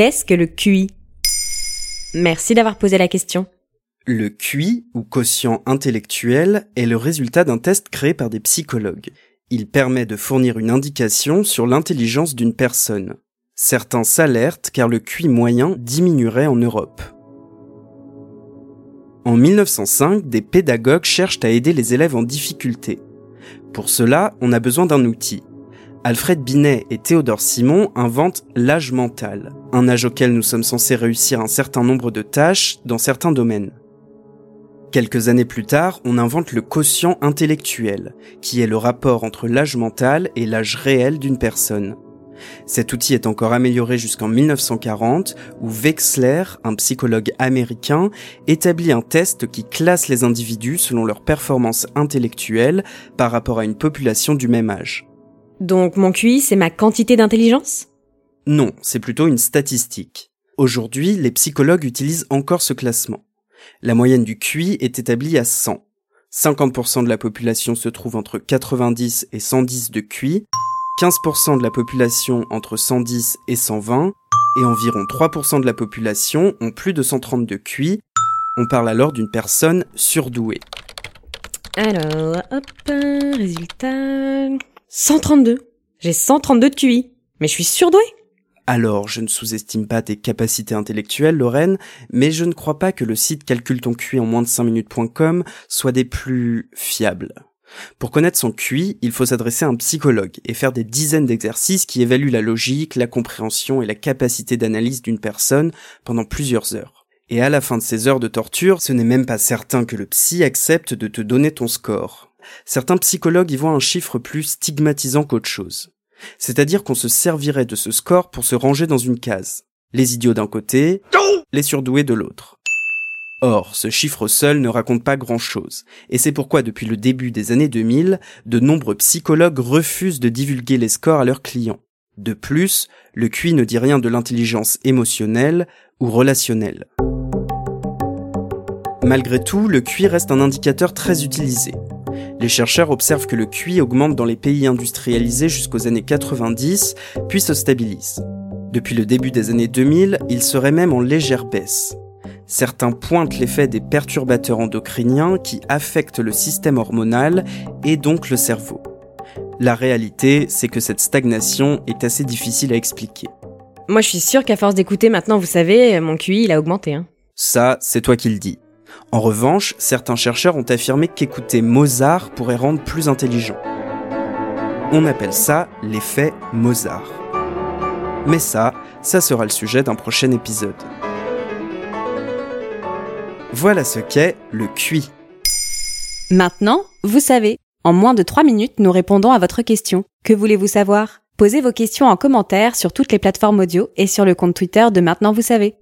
Qu'est-ce que le QI? Merci d'avoir posé la question. Le QI, ou quotient intellectuel, est le résultat d'un test créé par des psychologues. Il permet de fournir une indication sur l'intelligence d'une personne. Certains s'alertent car le QI moyen diminuerait en Europe. En 1905, des pédagogues cherchent à aider les élèves en difficulté. Pour cela, on a besoin d'un outil. Alfred Binet et Théodore Simon inventent l'âge mental, un âge auquel nous sommes censés réussir un certain nombre de tâches dans certains domaines. Quelques années plus tard, on invente le quotient intellectuel, qui est le rapport entre l'âge mental et l'âge réel d'une personne. Cet outil est encore amélioré jusqu'en 1940 où Wexler, un psychologue américain, établit un test qui classe les individus selon leur performance intellectuelle par rapport à une population du même âge. Donc mon QI, c'est ma quantité d'intelligence? Non, c'est plutôt une statistique. Aujourd'hui, les psychologues utilisent encore ce classement. La moyenne du QI est établie à 100. 50% de la population se trouve entre 90 et 110 de QI, 15% de la population entre 110 et 120, et environ 3% de la population ont plus de 130 de QI. On parle alors d'une personne surdouée. Alors, hop, résultat... 132. J'ai 132 de QI. Mais je suis surdouée. Alors, je ne sous-estime pas tes capacités intellectuelles, Lorraine, mais je ne crois pas que le site calcule ton QI en moins de 5 minutes.com soit des plus fiables. Pour connaître son QI, il faut s'adresser à un psychologue et faire des dizaines d'exercices qui évaluent la logique, la compréhension et la capacité d'analyse d'une personne pendant plusieurs heures. Et à la fin de ces heures de torture, ce n'est même pas certain que le psy accepte de te donner ton score. Certains psychologues y voient un chiffre plus stigmatisant qu'autre chose. C'est-à-dire qu'on se servirait de ce score pour se ranger dans une case. Les idiots d'un côté, les surdoués de l'autre. Or, ce chiffre seul ne raconte pas grand-chose, et c'est pourquoi depuis le début des années 2000, de nombreux psychologues refusent de divulguer les scores à leurs clients. De plus, le QI ne dit rien de l'intelligence émotionnelle ou relationnelle. Malgré tout, le QI reste un indicateur très utilisé. Les chercheurs observent que le QI augmente dans les pays industrialisés jusqu'aux années 90, puis se stabilise. Depuis le début des années 2000, il serait même en légère baisse. Certains pointent l'effet des perturbateurs endocriniens qui affectent le système hormonal et donc le cerveau. La réalité, c'est que cette stagnation est assez difficile à expliquer. Moi, je suis sûre qu'à force d'écouter maintenant, vous savez, mon QI, il a augmenté. Hein. Ça, c'est toi qui le dis. En revanche, certains chercheurs ont affirmé qu'écouter Mozart pourrait rendre plus intelligent. On appelle ça l'effet Mozart. Mais ça, ça sera le sujet d'un prochain épisode. Voilà ce qu'est le QI. Maintenant, vous savez. En moins de 3 minutes, nous répondons à votre question. Que voulez-vous savoir? Posez vos questions en commentaire sur toutes les plateformes audio et sur le compte Twitter de Maintenant vous savez.